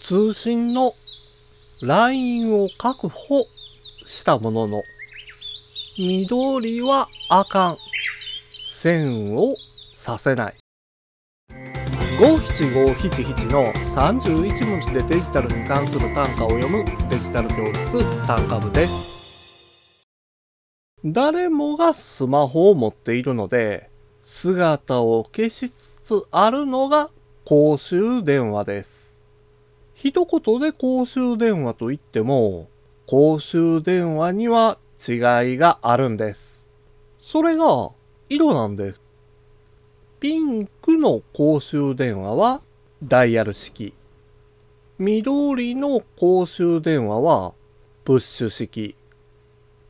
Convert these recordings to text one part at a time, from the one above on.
通信のラインを確保したものの、緑はあかん。線をさせない。五七五七七の31文字でデジタルに関する単価を読むデジタル教室単価部です。誰もがスマホを持っているので、姿を消しつつあるのが公衆電話です。一言で公衆電話と言っても、公衆電話には違いがあるんです。それが色なんです。ピンクの公衆電話はダイヤル式。緑の公衆電話はプッシュ式。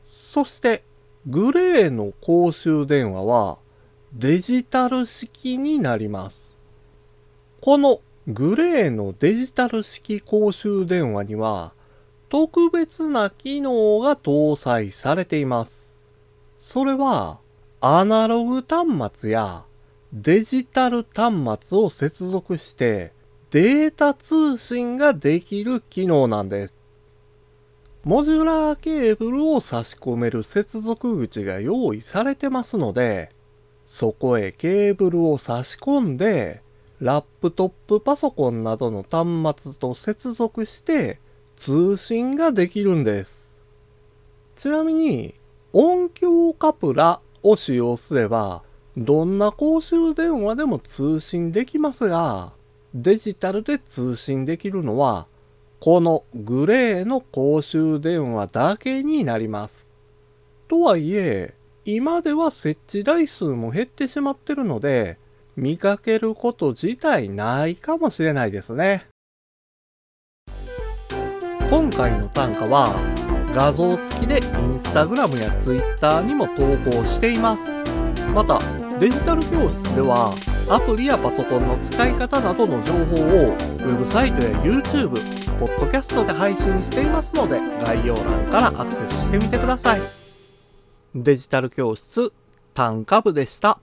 そしてグレーの公衆電話はデジタル式になります。このグレーのデジタル式公衆電話には特別な機能が搭載されています。それはアナログ端末やデジタル端末を接続してデータ通信ができる機能なんです。モジュラーケーブルを差し込める接続口が用意されてますので、そこへケーブルを差し込んで、ラップトップパソコンなどの端末と接続して通信ができるんです。ちなみに音響カプラを使用すればどんな公衆電話でも通信できますがデジタルで通信できるのはこのグレーの公衆電話だけになります。とはいえ今では設置台数も減ってしまってるので見かけること自体ないかもしれないですね。今回の単価は画像付きでインスタグラムやツイッターにも投稿しています。またデジタル教室ではアプリやパソコンの使い方などの情報をウェブサイトや YouTube、ポッドキャストで配信していますので概要欄からアクセスしてみてください。デジタル教室単価部でした。